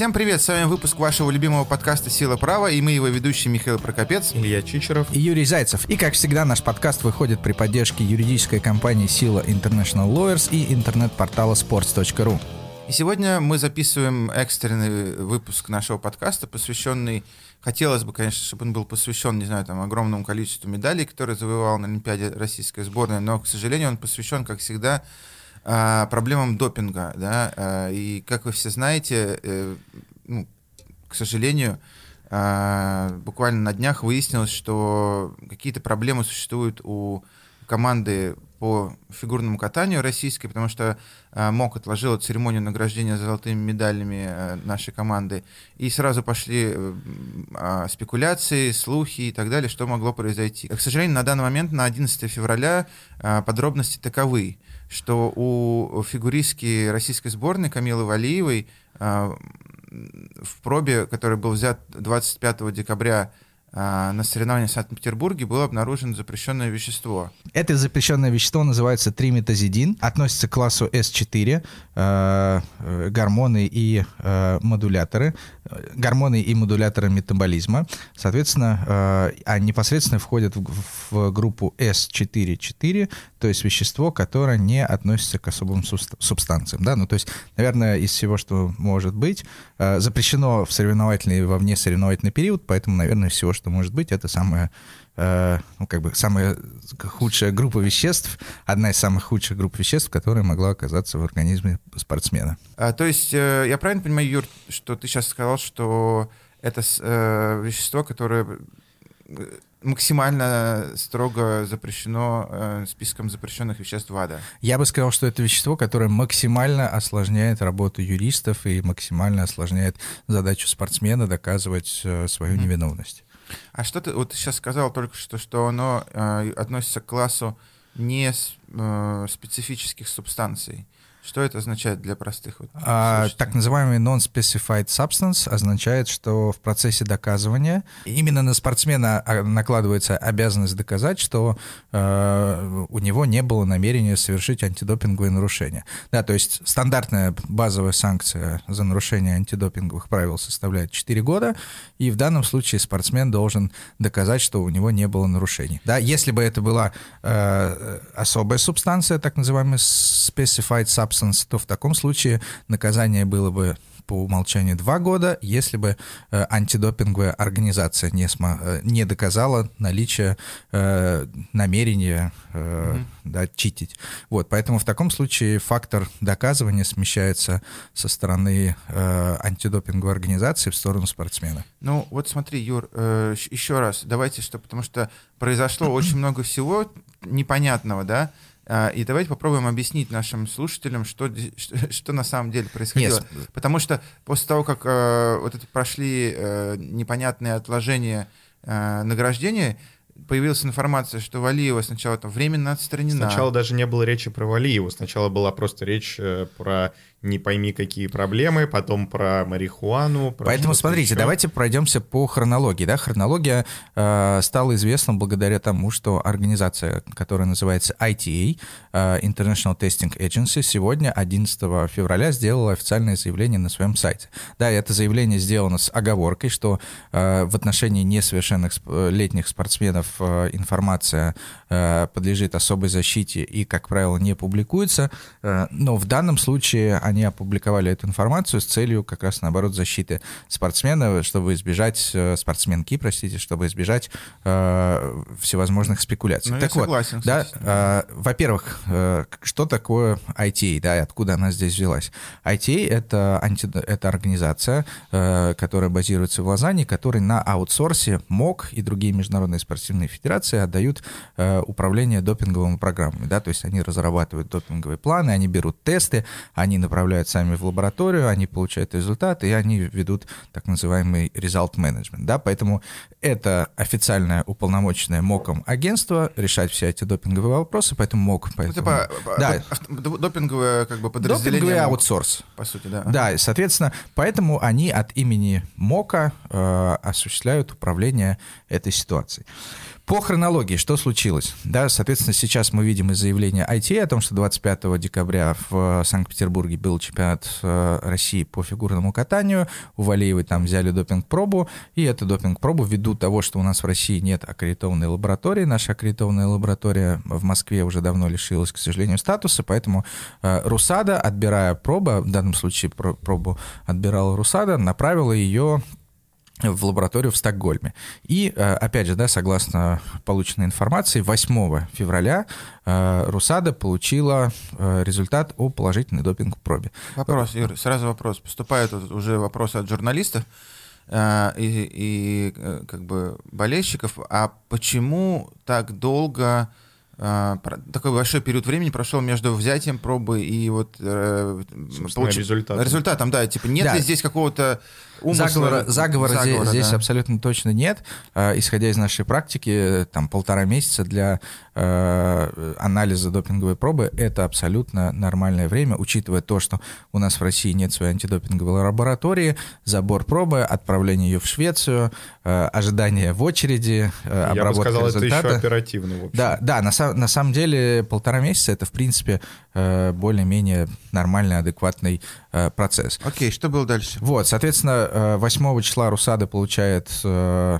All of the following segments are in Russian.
Всем привет, с вами выпуск вашего любимого подкаста «Сила права» и мы его ведущие Михаил Прокопец, Илья Чичеров и Юрий Зайцев. И, как всегда, наш подкаст выходит при поддержке юридической компании «Сила International Lawyers» и интернет-портала sports.ru. И сегодня мы записываем экстренный выпуск нашего подкаста, посвященный, хотелось бы, конечно, чтобы он был посвящен, не знаю, там, огромному количеству медалей, которые завоевал на Олимпиаде российская сборная, но, к сожалению, он посвящен, как всегда, а, проблемам допинга, да, а, и как вы все знаете, э, ну, к сожалению, а, буквально на днях выяснилось, что какие-то проблемы существуют у команды по фигурному катанию российской, потому что э, МОК отложила церемонию награждения золотыми медалями э, нашей команды, и сразу пошли э, спекуляции, слухи и так далее, что могло произойти. К сожалению, на данный момент, на 11 февраля, э, подробности таковы что у фигуристки российской сборной Камилы Валиевой а, в пробе, который был взят 25 декабря а, на соревнованиях в Санкт-Петербурге было обнаружено запрещенное вещество. Это запрещенное вещество называется триметазидин, относится к классу S4, э, э, гормоны и э, модуляторы, гормоны и модуляторы метаболизма. Соответственно, э, а непосредственно входят в, в группу S4-4, то есть вещество, которое не относится к особым субстанциям. Да? Ну, то есть, наверное, из всего, что может быть, э, запрещено в соревновательный во внесоревновательный период, поэтому, наверное, всего, что может быть, это самое э, ну, как бы самая худшая группа веществ, одна из самых худших групп веществ, которая могла оказаться в организме спортсмена. А, то есть, э, я правильно понимаю, Юр, что ты сейчас сказал, что это э, вещество, которое э, максимально строго запрещено э, списком запрещенных веществ ВАДА. Я бы сказал, что это вещество, которое максимально осложняет работу юристов и максимально осложняет задачу спортсмена доказывать э, свою mm-hmm. невиновность. А что ты вот сейчас сказал только что, что оно э, относится к классу не э, специфических субстанций. Что это означает для простых? Вот, а, так называемый non-specified substance означает, что в процессе доказывания именно на спортсмена а, накладывается обязанность доказать, что э, у него не было намерения совершить антидопинговые нарушения. Да, то есть стандартная базовая санкция за нарушение антидопинговых правил составляет 4 года, и в данном случае спортсмен должен доказать, что у него не было нарушений. Да, если бы это была э, особая субстанция, так называемый specified substance, absence, то в таком случае наказание было бы по умолчанию два года, если бы э, антидопинговая организация не, смо, э, не доказала наличие э, намерения э, mm-hmm. да, читить. Вот, поэтому в таком случае фактор доказывания смещается со стороны э, антидопинговой организации в сторону спортсмена. Ну вот смотри, Юр, э, еще раз, давайте что, потому что произошло очень много всего непонятного, да, и давайте попробуем объяснить нашим слушателям, что, что, что на самом деле происходило. Yes. Потому что после того, как э, вот это прошли э, непонятные отложения э, награждения, появилась информация, что Валиева сначала там временно отстранена. Сначала даже не было речи про Валиеву, сначала была просто речь э, про не пойми какие проблемы, потом про марихуану. Про Поэтому смотрите, еще. давайте пройдемся по хронологии. Да? Хронология э, стала известна благодаря тому, что организация, которая называется ITA, э, International Testing Agency, сегодня, 11 февраля, сделала официальное заявление на своем сайте. Да, это заявление сделано с оговоркой, что э, в отношении несовершеннолетних спортсменов э, информация э, подлежит особой защите и, как правило, не публикуется. Э, но в данном случае они опубликовали эту информацию с целью как раз, наоборот, защиты спортсмена, чтобы избежать, спортсменки, простите, чтобы избежать всевозможных спекуляций. Ну, так я согласен, вот, да, э, во-первых, что такое ITA, да, и откуда она здесь взялась? ITA — это, анти, это организация, которая базируется в Лозанне, которая на аутсорсе МОК и другие международные спортивные федерации отдают э, управление допинговыми программами, да, то есть они разрабатывают допинговые планы, они берут тесты, они направляют сами в лабораторию, они получают результаты, и они ведут так называемый result management. Да? Поэтому это официальное уполномоченное МОКом агентство решать все эти допинговые вопросы, поэтому МОК... Поэтому... Ну, типа, да. допинговое как бы подразделение... Допинговый аутсорс. По сути, да. Да, и, соответственно, поэтому они от имени МОКа э, осуществляют управление этой ситуацией. По хронологии, что случилось? Да, соответственно, сейчас мы видим из заявления IT о том, что 25 декабря в Санкт-Петербурге был чемпионат э, России по фигурному катанию. У Валеевой там взяли допинг-пробу, и эту допинг-пробу, ввиду того, что у нас в России нет аккредитованной лаборатории, наша аккредитованная лаборатория в Москве уже давно лишилась, к сожалению, статуса, поэтому э, РУСАДА, отбирая пробу, в данном случае пробу отбирала РУСАДА, направила ее в лабораторию в Стокгольме. И, э, опять же, да, согласно полученной информации, 8 февраля э, Русада получила э, результат о положительной допинг-пробе. Вопрос, Юр, сразу вопрос. Поступают уже вопросы от журналистов и, и как бы болельщиков. А почему так долго такой большой период времени прошел между взятием пробы и вот э, получ... результатом. результатом, да, типа нет да. ли здесь какого-то умысла, заговора, заговора, заговора здесь, да. здесь абсолютно точно нет. Э, исходя из нашей практики, там полтора месяца для э, анализа допинговой пробы это абсолютно нормальное время, учитывая то, что у нас в России нет своей антидопинговой лаборатории, забор пробы, отправление ее в Швецию, э, ожидание в очереди, э, обработка Я бы сказал, результата. это еще оперативно. В общем. Да, да, на, на самом деле полтора месяца это в принципе э, более-менее нормальный, адекватный э, процесс. Окей, что было дальше? Вот, соответственно, 8 э, числа Русада получает э,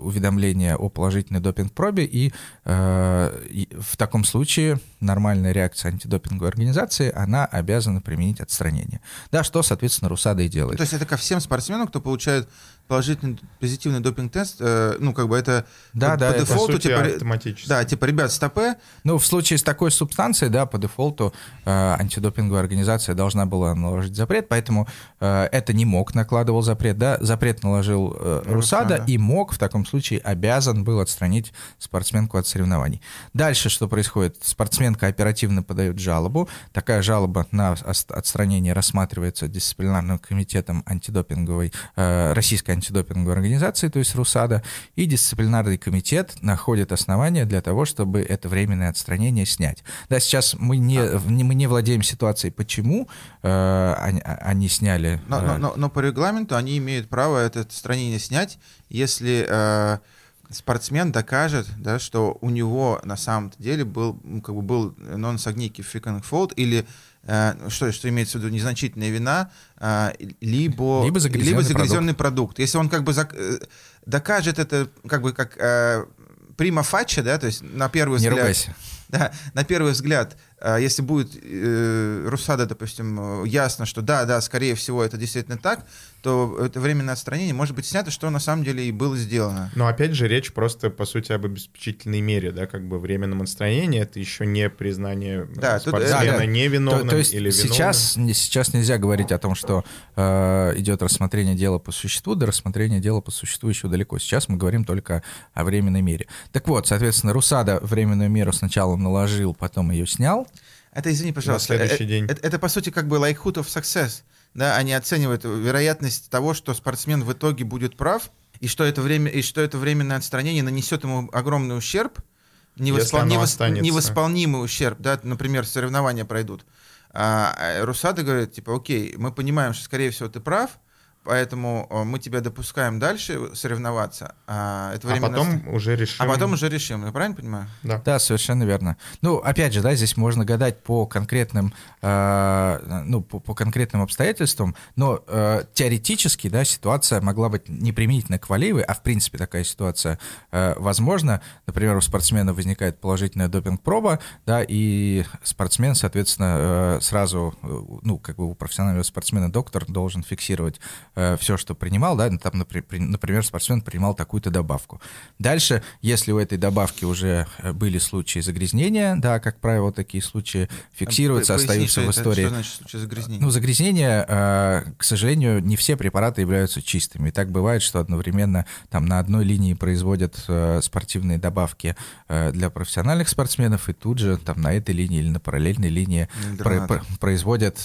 уведомление о положительной допинг-пробе, и в таком случае нормальная реакция антидопинговой организации, она обязана применить отстранение. Да, что, соответственно, Русада и делает. То есть это ко всем спортсменам, кто получает положительный позитивный допинг-тест, э, ну, как бы это да, по, да, по это дефолту, типа, автоматически. Да, типа, ребят, стопе. Ну, в случае с такой субстанцией, да, по дефолту э, антидопинговая организация должна была наложить запрет, поэтому э, это не мог, накладывал запрет, да, запрет наложил э, Русада, Русада и мог в таком случае обязан был отстранить спортсменку от соревнований. Дальше что происходит? Спортсменка оперативно подает жалобу, такая жалоба на отстранение рассматривается дисциплинарным комитетом антидопинговой, э, российской антидопинговой организации, то есть РУСАДА, и дисциплинарный комитет находит основания для того, чтобы это временное отстранение снять. Да, сейчас мы не, а. мы не владеем ситуацией, почему э, они, они сняли. Но, э, но, но, но по регламенту они имеют право это отстранение снять, если э, спортсмен докажет, да, что у него на самом деле был, как бы был non-significant fault или что, что имеется в виду незначительная вина, э, либо, либо загрязненный, либо загрязненный продукт. продукт. Если он как бы э, докажет это как бы как прима фача, да, то есть на первый взгляд... Не ругайся. Да, на первый взгляд а если будет э, Русада, допустим, ясно, что да, да, скорее всего, это действительно так, то это временное отстранение может быть снято, что на самом деле и было сделано. Но опять же, речь просто, по сути, об обеспечительной мере, да, как бы временном отстранении, это еще не признание да, спортсмена тут, да, невиновным то, то есть или виновным. Сейчас, сейчас нельзя говорить о том, что э, идет рассмотрение дела по существу, до рассмотрения дела по существу еще далеко. Сейчас мы говорим только о временной мере. Так вот, соответственно, Русада временную меру сначала наложил, потом ее снял, это, извини, пожалуйста, на следующий это, день. Это, это, по сути, как бы likelihood of success. Да, они оценивают вероятность того, что спортсмен в итоге будет прав, и что это, время, и что это временное отстранение нанесет ему огромный ущерб, невоспол... невос... невосполнимый ущерб, да, например, соревнования пройдут. А, а Русада говорит, типа, окей, мы понимаем, что, скорее всего, ты прав, Поэтому э, мы тебя допускаем дальше соревноваться. А, это а потом уже решим. А потом уже решим, я правильно понимаю? Да. Да, совершенно верно. Ну, опять же, да, здесь можно гадать по конкретным, э, ну, по, по конкретным обстоятельствам, но э, теоретически, да, ситуация могла быть не применительно к Валеевой, а в принципе такая ситуация э, возможна. Например, у спортсмена возникает положительная допинг-проба, да, и спортсмен, соответственно, э, сразу, э, ну, как бы у профессионального спортсмена доктор должен фиксировать э, все, что принимал, да, там, например, спортсмен принимал такую-то добавку. Дальше, если у этой добавки уже э, были случаи загрязнения, да, как правило, такие случаи фиксируются, Поясни, остаются в истории. Что значит случай загрязнения? Ну, загрязнение, э, к сожалению, не все препараты являются чистыми. И так бывает, что одновременно там на одной линии производят э, спортивные добавки для профессиональных спортсменов, и тут же там на этой линии или на параллельной линии про- про- производят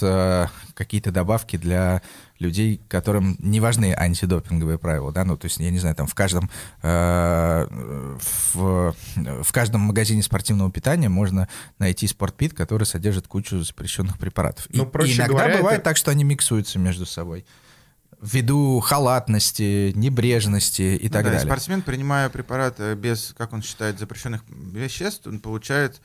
какие-то добавки для людей, которым не важны антидопинговые правила, да, ну, то есть, я не знаю, там в каждом, э, в, в каждом магазине спортивного питания можно найти спортпит, который содержит кучу запрещенных препаратов. Ну, и, проще иногда говоря, бывает это... так, что они миксуются между собой. ввиду халатности, небрежности и Ну так да, далее. спортсмен, принимая препарат э, без, как он считает, запрещенных веществ, он получает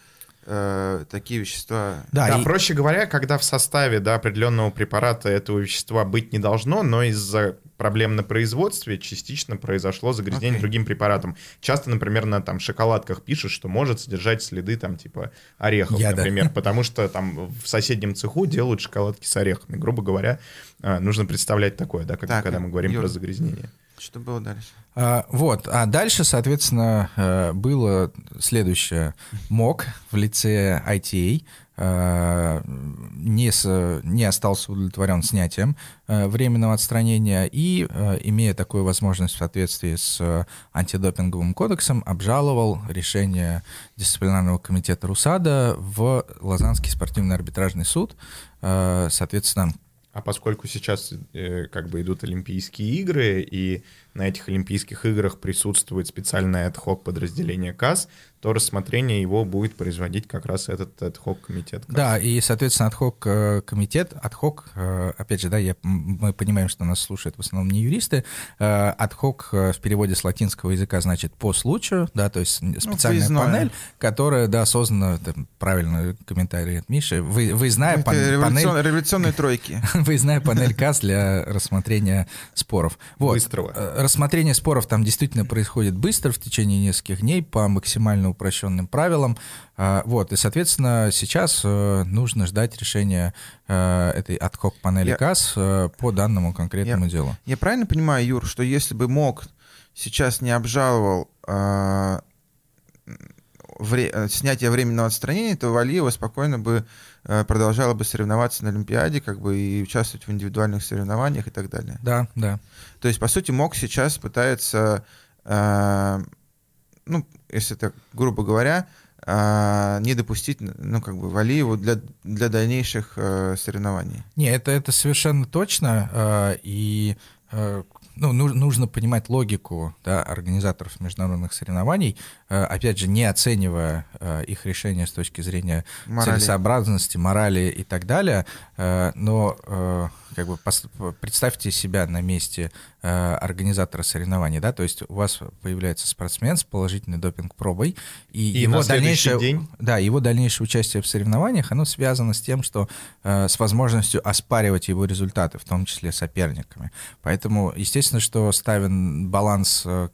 э, такие вещества. Да, Да, и- проще говоря, когда в составе да, определенного препарата этого вещества быть не должно, но из-за проблем на производстве частично произошло загрязнение Окей. другим препаратом. Часто, например, на там шоколадках пишут, что может содержать следы там типа орехов, Яда. например, потому что там в соседнем цеху делают шоколадки с орехами. Грубо говоря, э, нужно представлять такое, да, как- Так, когда мы говорим Юр. про загрязнение. Что было дальше? А, Вот, а дальше, соответственно, э, было следующее. МОК в лице ITA э, не, с- не остался удовлетворен снятием э, временного отстранения и, имея такую возможность в соответствии с антидопинговым кодексом, обжаловал решение дисциплинарного комитета РУСАДА в Лозаннский спортивный арбитражный суд. Соответственно, А поскольку сейчас э, как бы идут Олимпийские игры, и на этих Олимпийских играх присутствует специальное ad-hoc подразделение КАС, то рассмотрение его будет производить как раз этот ad-hoc комитет. Да, и, соответственно, отхок э, комитет, отхок, э, опять же, да, я, мы понимаем, что нас слушают в основном не юристы, отхок э, в переводе с латинского языка значит по случаю, да, то есть специальная выездное. панель, которая, да, создана, там, правильный комментарий от Миши, вы, выездная Это пан- революцион- панель, революционные тройки. выездная панель КАС для рассмотрения споров. Вот. Быстрого. Рассмотрение споров там действительно происходит быстро, в течение нескольких дней, по максимально упрощенным правилам. А, Вот, и, соответственно, сейчас э, нужно ждать решения э, этой отхок панели Я- КАС э, по данному конкретному делу. Я правильно понимаю, Юр, что если бы МОК сейчас не обжаловал а, вре- э, снятие временного отстранения, то Валиева спокойно бы э, продолжала бы соревноваться на Олимпиаде, как бы и участвовать в индивидуальных соревнованиях и так далее. Да, да. То есть, по сути, МОК сейчас пытается, э, ну, если так грубо говоря, э, не допустить, ну, как бы, Валиеву для, для дальнейших э, соревнований. Не, это, это совершенно точно. э, И э, ну, ну- нужно понимать логику да, организаторов международных соревнований, опять же, не оценивая э, их решения с точки зрения Морали. целесообразности, морали и так далее. Э, Но э, как бы представьте себя на месте э, организатора соревнований, да, то есть у вас появляется спортсмен с положительной допинг-пробой, и, И его дальнейшее, день? да, его дальнейшее участие в соревнованиях, оно связано с тем, что э, с возможностью оспаривать его результаты, в том числе соперниками. Поэтому, естественно, что ставен баланс э,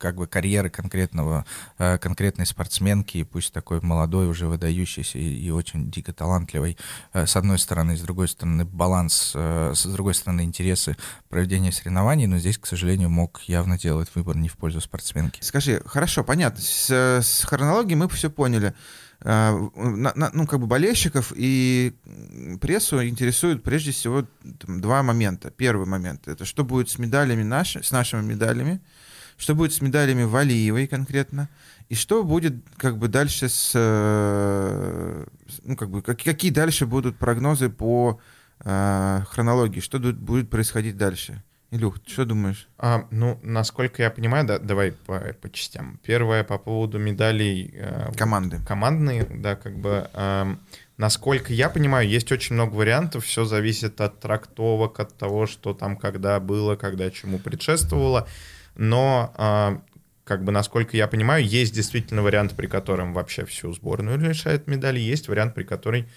как бы карьеры конкретного, э, конкретной спортсменки, пусть такой молодой, уже выдающийся и, и очень дико талантливый, э, с одной стороны, с другой стороны баланс, э, с другой стороны интересы проведения соревнований, но здесь, к сожалению, МОК явно делает выбор не в пользу спортсменки. Скажи, хорошо, понятно, с, с хронологией мы все поняли. На- на- ну, как бы болельщиков и прессу интересуют прежде всего там, два момента. Первый момент — это что будет с медалями наши, с нашими медалями, что будет с медалями Валиевой конкретно, и что будет как бы дальше с... э, Ну, как бы, как- какие дальше будут прогнозы по э, хронологии, что будет происходить дальше? Илюх, что думаешь? А, ну, насколько я понимаю, да, давай по, по частям. Первое по поводу медалей э, Команды. командные, да, как бы. эм, насколько я понимаю, есть очень много вариантов, все зависит от трактовок, от того, что там когда было, когда чему предшествовало. Но, э, как бы, насколько я понимаю, есть действительно вариант, при котором вообще всю сборную лишают медали, есть вариант, при которой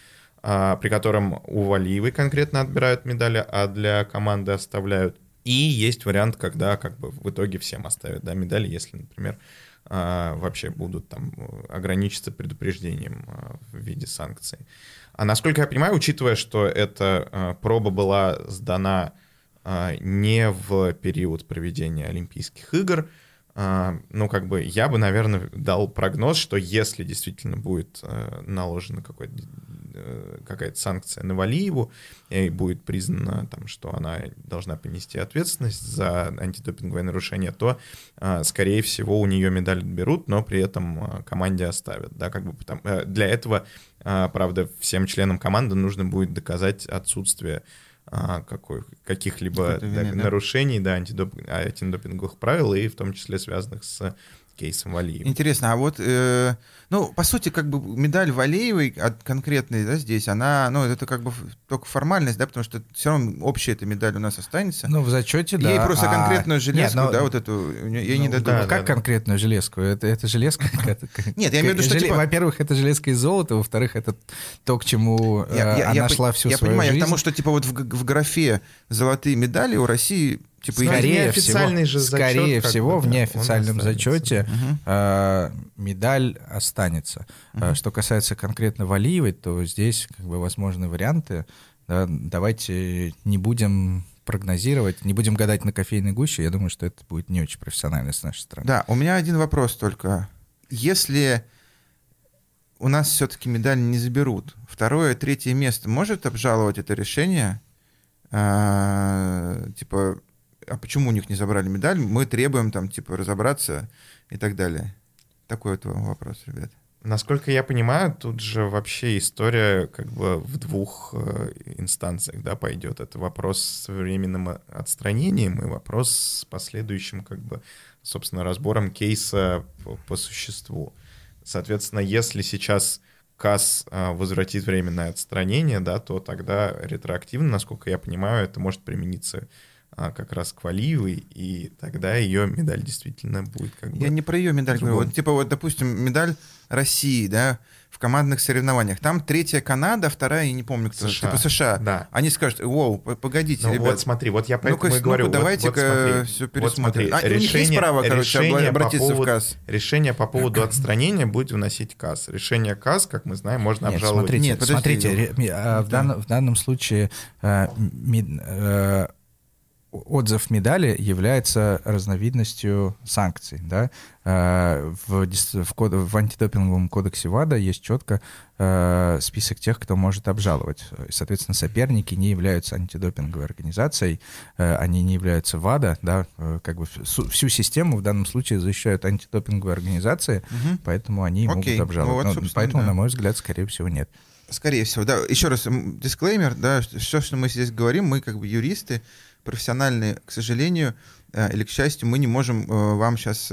а, при котором у Валиевой конкретно отбирают медали, а для команды оставляют. И есть вариант, когда как бы в итоге всем оставят да, медали, если, например, а, вообще будут там э, ограничиться предупреждением а, в виде санкций. А насколько я понимаю, учитывая, что эта а, проба была сдана а, не в период проведения Олимпийских игр, а, ну, как бы я бы, наверное, дал прогноз, что если действительно будет э, наложена э, какая-то санкция на Валиеву, и будет признано, там, что она должна понести ответственность за антидопинговое нарушение, то, а, скорее всего, у нее медаль отберут, но при этом а, команде оставят. Да, как бы, потому- э, для этого, а, правда, всем членам команды нужно будет доказать отсутствие а, какой, каких-либо да? нарушений да, антидоп- антидопинговых правил, и в том числе связанных с кейсом Валиевой. Интересно, а вот, э, ну, по сути, как бы медаль Валеевой от конкретной, да, здесь, она, ну, это как бы только формальность, да, потому что все равно общая эта медаль у нас останется. Ну, в зачете, да. Ей просто а- конкретную железку, Нет, ну, да, вот эту, ей не ну, дадут. да, Ну, как да. конкретную железку? Это, это железка? Нет, я имею в виду, что, типа- Во-первых, это железка из золота, во-вторых, это то, к чему э, она шла всю свою понимаю, я жизнь. к тому, что типа вот в графе золотые медали у России типа Скорее всего, же зачет, скорее всего в неофициальном зачете э, медаль останется. Э, Что касается конкретно Валиевой, то здесь как бы возможны варианты. Да, давайте не будем прогнозировать, не будем гадать на кофейной гуще. Я думаю, что это будет не очень профессионально с нашей стороны. Да, у меня один вопрос только. Если у нас все-таки медаль не заберут, второе, третье место может обжаловать это решение? А, типа, а почему у них не забрали медаль? Мы требуем там, типа, разобраться и так далее. Такой вот вам вопрос, ребят. Насколько я понимаю, тут же вообще история как бы в двух э, инстанциях, да, пойдет. Это вопрос с временным отстранением и вопрос с последующим, как бы, собственно, разбором кейса по, по существу. Соответственно, если сейчас КАС э, возвратит временное отстранение, да, то тогда ретроактивно, насколько я понимаю, это может примениться как раз к Валиевой, и тогда ее медаль действительно будет как бы... Я не про ее медаль говорю. Другом. Вот, типа, вот, допустим, медаль России, да, в командных соревнованиях. Там третья Канада, вторая, я не помню, кто. США. Типа США. Да. Они скажут, воу, погодите, Ну ребят. вот смотри, вот я поэтому и ну-ка, говорю. вот- давайте-ка вот смотри, всё вот пересмотрим. смотри, А, у них есть право, короче, решение по обратиться в поводу- КАС? Решение по поводу отстранения будет выносить КАС. Решение КАС, как мы знаем, можно Нет, обжаловать. смотрите, Нет, подожди, смотрите, ре- а, в, данном, в данном случае э, ми- э, отзыв медали является разновидностью санкций. Да? Э, В, в, код- в антидопинговом кодексе ВАДА есть четко э, список тех, кто может обжаловать. Соответственно, соперники не являются антидопинговой организацией, э, они не являются ВАДА, да, как бы всю, систему в данном случае защищают антидопинговые организации, Мгм. поэтому они Окей. могут обжаловать. Ну вот, поэтому, да. на мой взгляд, скорее всего, нет. Скорее всего, да. Еще раз, дисклеймер, да, все, что мы здесь говорим, мы как бы юристы, профессиональные, к сожалению, э, или к счастью, мы не можем э, вам сейчас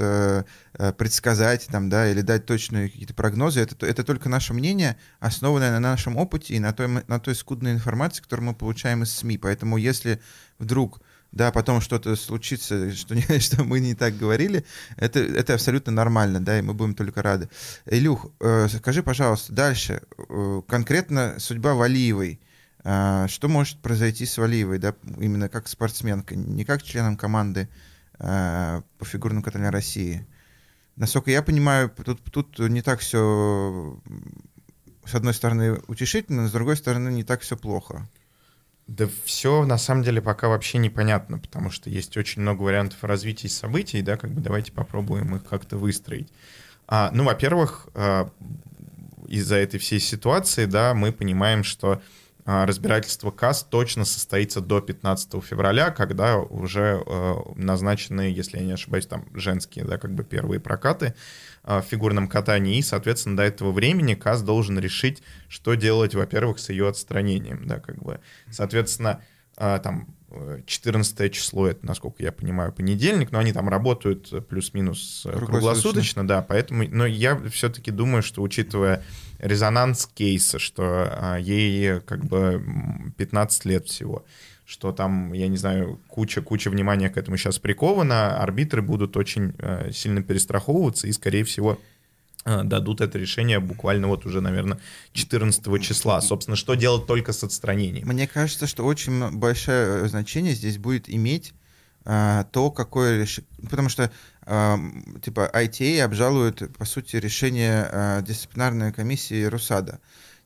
предсказать там, да, или дать точные какие-то прогнозы. Это, это только наше мнение, основанное на нашем опыте и на той, на той скудной информации, которую мы получаем из СМИ. Поэтому если вдруг да, потом что-то случится, что, не- что мы не так говорили, это, это абсолютно нормально, да, и мы будем только рады. Илюх, э, скажи, пожалуйста, дальше, э, конкретно судьба Валиевой, Э, что может произойти с Валиевой, да, именно как спортсменкой, не как членом команды э, по фигурному катанию России? Насколько я понимаю, тут, тут не так все, с одной стороны, утешительно, с другой стороны, не так все плохо. Да все на самом деле пока вообще непонятно, потому что есть очень много вариантов развития событий, да, как бы давайте попробуем их как-то выстроить. А, ну, во-первых, а, из-за этой всей ситуации, да, мы понимаем, что а, разбирательство КАС точно состоится до 15 февраля, когда уже э, назначены, если я не ошибаюсь, там женские, да, как бы первые прокаты а, в фигурном катании, и, соответственно, до этого времени КАС должен решить, что делать, во-первых, с ее отстранением, да, как бы, соответственно, а, там, э, 14 число, это, насколько я понимаю, понедельник, но они там работают э, плюс-минус э, Круглосуточно. круглосуточно, да, поэтому, но я все-таки думаю, что, учитывая резонанс кейса, что а, ей как бы м, 15 лет всего, что там, я не знаю, куча-куча внимания к этому сейчас приковано, арбитры будут очень э, сильно перестраховываться и, скорее всего, э, дадут это решение буквально вот уже, наверное, 14 числа. Собственно, что делать только с отстранением? Мне кажется, что очень большое э, значение здесь будет иметь то, какое решение... Потому что, типа, ITA обжалует, по сути, решение а, дисциплинарной комиссии РУСАДА.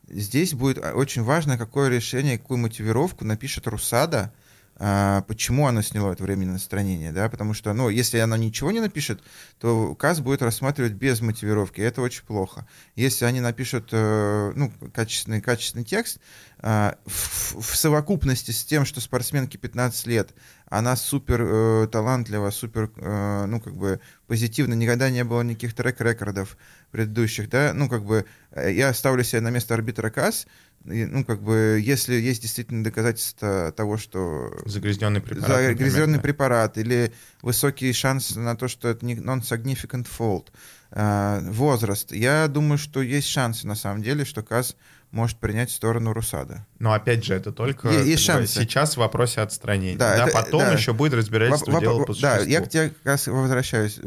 Здесь будет а, очень важно, какое решение, какую мотивировку напишет РУСАДА, почему она сняла это временное отстранение, да, потому что, ну, если она ничего не напишет, то КАС будет рассматривать без мотивировки, это очень плохо. Если они напишут, э, ну, качественный, качественный текст, а, в, в совокупности с тем, что спортсменке 15 лет, она супер э, талантлива, супер, э, ну, как бы позитивно, никогда не было никаких трек-рекордов предыдущих, да, ну, как бы э, я ставлю себя на место арбитра КАС, ну, как бы, если есть действительно доказательства того, что... Загрязненный препарат. Загрязненный препарат или высокий шанс на то, что это не non-significant fault. А, возраст. Я думаю, что есть шансы, на самом деле, что КАЗ может принять сторону Русада. Но опять же, это только есть шансы. сейчас в вопросе отстранения. Да, да это, потом да. еще будет разбирательство Воп- дела воп- по существу. Да, я к тебе как раз возвращаюсь.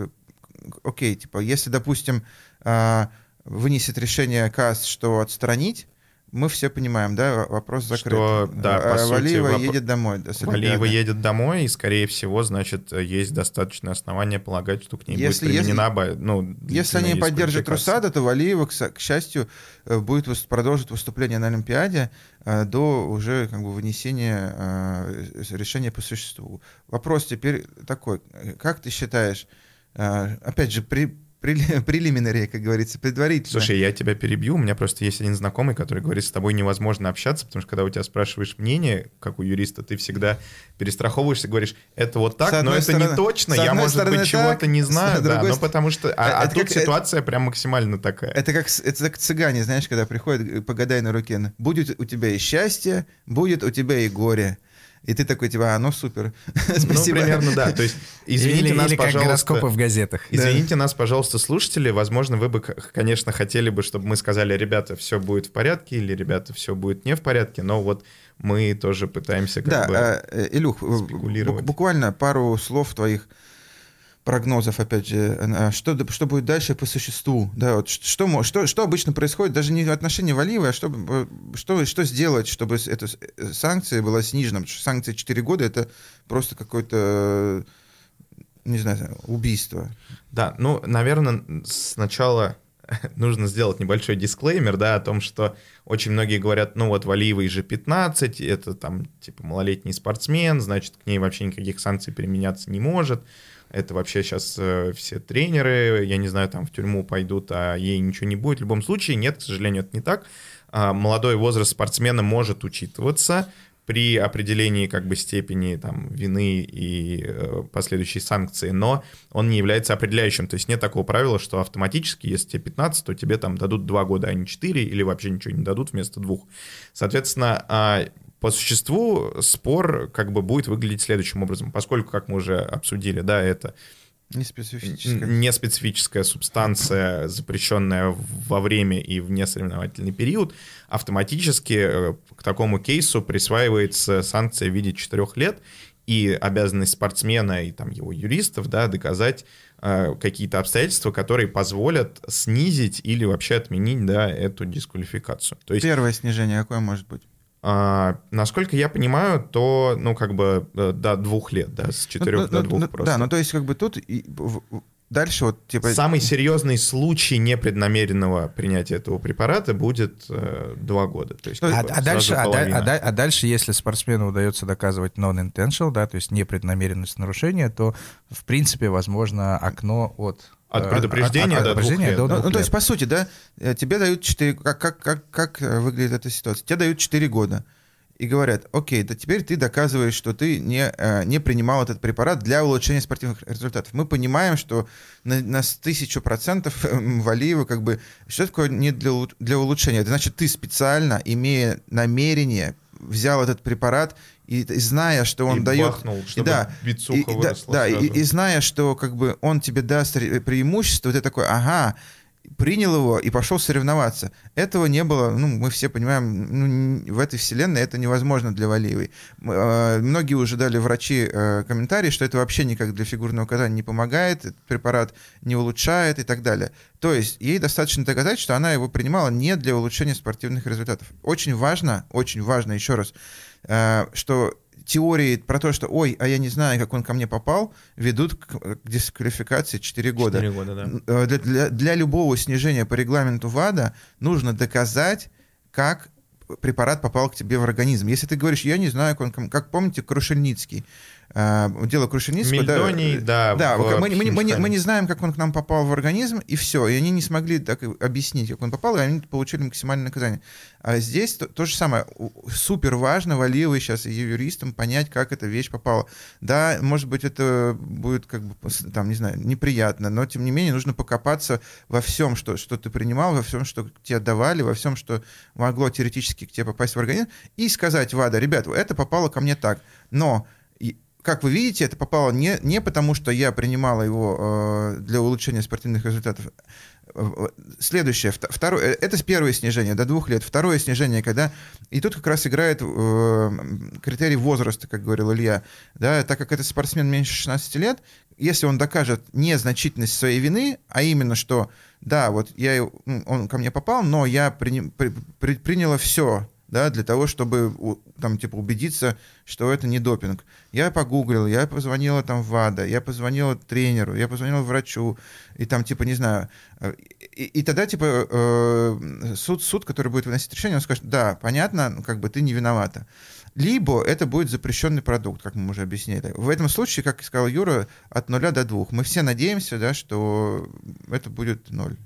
Окей, типа, если, допустим, вынесет решение КАС, что отстранить, мы все понимаем, да, вопрос закрыт. Что, да, А, по сути, Валиева воп- едет домой. да, Валиева едет домой, и, скорее всего, значит, есть достаточное основание полагать, что к ней Если- будет применена... оба- ну, Если они поддержат. Русада, то Валиева, к, к счастью, э, будет продолжить выступление на Олимпиаде э, до уже как бы вынесения э, решения по существу. Вопрос теперь такой: как ты считаешь, опять же, при прелиминари, как говорится, предварительно. Слушай, я тебя перебью. У меня просто есть один знакомый, который говорит, с тобой невозможно общаться, потому что когда у тебя спрашиваешь мнение, как у юриста, ты всегда перестраховываешься, говоришь, это вот так, но это стороны- не точно, я, может стороны быть, чего-то не знаю, да, ст- потому что... А, Это а как- тут это- ситуация прям максимально такая. Это как, это как цыгане, знаешь, когда приходят, э, погадай на руке. Будет у тебя и счастье, будет у тебя и горе. И ты такой, типа, а, ну супер. Ну, Спасибо. примерно, да. То есть, извините или, нас, или пожалуйста. гороскопы в газетах. Извините нас, пожалуйста, слушатели. Возможно, вы бы, конечно, хотели бы, чтобы мы сказали, ребята, все будет в порядке, или ребята, все будет не в порядке, но вот мы тоже пытаемся как Да, бы... а, э, Илюх, буквально пару слов твоих прогнозов, опять же, а, что, д- что будет дальше по существу, да, вот что, что, что обычно происходит, даже не в отношении Валиевой, а что, э, что, что сделать, чтобы эта э, санкция была снижена, потому что санкции 4 года — это просто какое-то, э, не знаю, убийство. Да, ну, наверное, сначала нужно сделать небольшой дисклеймер, да, о том, что очень многие говорят, ну вот Валиевой же 15, это там типа малолетний спортсмен, значит, к ней вообще никаких санкций применяться не может. Это вообще сейчас э, все тренеры, я не знаю, там в тюрьму пойдут, а ей ничего не будет. В любом случае, нет, к сожалению, это не так. А, молодой возраст спортсмена может учитываться при определении как бы степени там вины и э, последующей санкции, но он не является определяющим. То есть нет такого правила, что автоматически, если тебе 15, то тебе там дадут 2 года, а не 4, или вообще ничего не дадут вместо двух. Соответственно, а, по существу спор как бы будет выглядеть следующим образом, поскольку, как мы уже обсудили, да, это Не специфическое. не специфическая субстанция, запрещенная во время и вне соревновательный период, автоматически э, к такому кейсу присваивается санкция в виде 4 лет и обязанность спортсмена и там его юристов да, доказать э, какие-то обстоятельства, которые позволят снизить или вообще отменить да, эту дисквалификацию. То есть Первое снижение какое может быть? А, насколько я понимаю, то, ну, как бы э, до двух лет, да, с четырех Ну, до ну, двух ну, просто. Да, ну то есть как бы тут и в- дальше вот типа... Самый серьезный случай непреднамеренного принятия этого препарата будет э, два года. То есть, А, а дальше, а, а а дальше, если спортсмену удается доказывать non-intentional, да, то есть непреднамеренность нарушения, то, в принципе, возможно, окно от... От э, предупреждения от- до от предупреждения двух лет, до да. Ну, двух ну, то есть, лет. по сути, да, э, тебе дают 4... Как, как, как, как э, выглядит эта ситуация? Тебе дают 4 года. И говорят, окей, да теперь ты доказываешь, что ты не, не принимал этот препарат для улучшения спортивных результатов. Мы понимаем, что на, на тысячу процентов Валиева как бы... Что такое не для, для улучшения? Это значит, ты специально, имея намерение, взял этот препарат и, и зная, что он И дает... бахнул, и да, и- и да, выросла да, и, и зная, что как бы он тебе даст ре- преимущество, ты такой, ага, принял его и пошел соревноваться. Этого не было, ну, мы все понимаем, ну, в этой вселенной это невозможно для Валиевой. Э, Многие уже дали врачи э, комментарии, что это вообще никак для фигурного катания не помогает, этот препарат не улучшает и так далее. То есть ей достаточно доказать, что она его принимала не для улучшения спортивных результатов. Очень важно, очень важно, еще раз, что теории про то, что ой, а я не знаю, как он ко мне попал, ведут к, к дисквалификации 4 года. Четыре года, да. Э, Для, для- для любого снижения по регламенту ВАДА нужно доказать, как препарат попал к тебе в организм. Если ты говоришь, я не знаю, как, он ко м-». как помните, Крушельницкий, э, дело Крушеницкого. Мельдоний, да. Да, в мы, мы, мы, не, мы не знаем, как он к нам попал в организм, и все. И они не смогли так объяснить, как он попал, и они получили максимальное наказание. А здесь то, то же самое. Супер важно Валиевой сейчас и юристам понять, как эта вещь попала. Да, может быть, это будет как бы, там, не знаю, неприятно, но тем не менее нужно покопаться во всем, что, что ты принимал, во всем, что тебе давали, во всем, что могло теоретически к тебе попасть в организм, и сказать, Вада, ребят, это попало ко мне так, но как вы видите, это попало не, не потому, что я принимала его э, для улучшения спортивных результатов. Э, Следующее, вто- второе, э, это первое снижение до двух лет. Второе снижение, когда и тут как раз играет э, критерий возраста, как говорил Илья, да, так как это спортсмен меньше 16 лет, если он докажет незначительность своей вины, а именно что, да, вот я, он ко мне попал, но я прини- при- при- приняла все, да, для того, чтобы там, типа, убедиться, что это не допинг. Я погуглил, я позвонила там в ВАДА, я позвонила тренеру, я позвонила врачу, и там, типа, не знаю, э, и, и тогда, типа, э, суд, суд, который будет выносить решение, он скажет, да, понятно, как бы ты не виновата. Либо это будет запрещенный продукт, как мы уже объяснили. В этом случае, как сказал Юра, от нуля до двух. Мы все надеемся, да, что это будет ноль.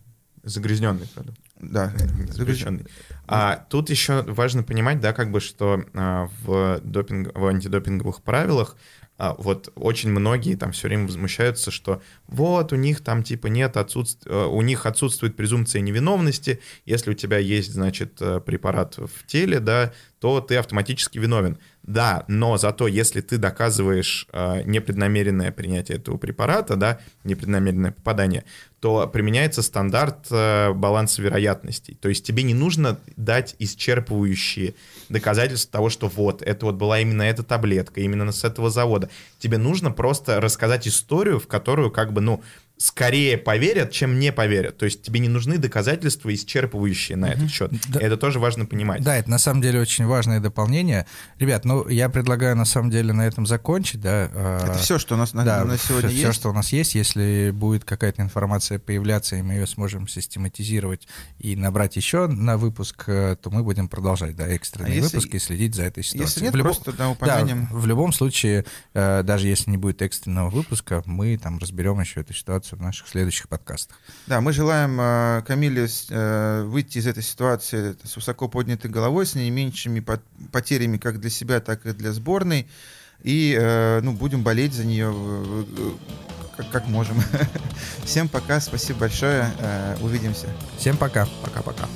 Загрязненный продукт. Да, запрещенный. А тут еще важно понимать, да, как бы, что а, в, допинг, в антидопинговых правилах а, вот очень многие там все время возмущаются, что вот у них там типа нет отсутств... э, у них отсутствует презумпция невиновности, если у тебя есть, значит, э, препарат в теле, да, то ты автоматически виновен. Да, но зато если ты доказываешь э, непреднамеренное принятие этого препарата, да, непреднамеренное попадание, то применяется стандарт э, баланса вероятностей. То есть тебе не нужно дать исчерпывающие доказательства того, что вот, это вот была именно эта таблетка, именно с этого завода. Тебе нужно просто рассказать историю, в которую как бы, ну, скорее поверят, чем не поверят. То есть тебе не нужны доказательства исчерпывающие на этот счет. Да. И это тоже важно понимать. Да, это на самом деле очень важное дополнение. Ребят, ну я предлагаю на самом деле на этом закончить, да. Это все, что у нас на, да, на сегодня все, есть. что у нас есть. Если будет какая-то информация появляться, и мы ее сможем систематизировать и набрать еще на выпуск, э, то мы будем продолжать, да, экстренные А если- выпуски и следить за этой ситуацией. Если нет, В любом- просто да, упомянем. Да, в любом случае, э, даже если не будет экстренного выпуска, мы там разберем еще эту ситуацию в наших следующих подкастах. Да, мы желаем э, Камиле э, выйти из этой ситуации с высоко поднятой головой, с наименьшими пот- потерями как для себя, так и для сборной. И э, ну, будем болеть за нее э, как, как можем. Всем пока, спасибо большое, э, увидимся. Всем пока. Пока-пока.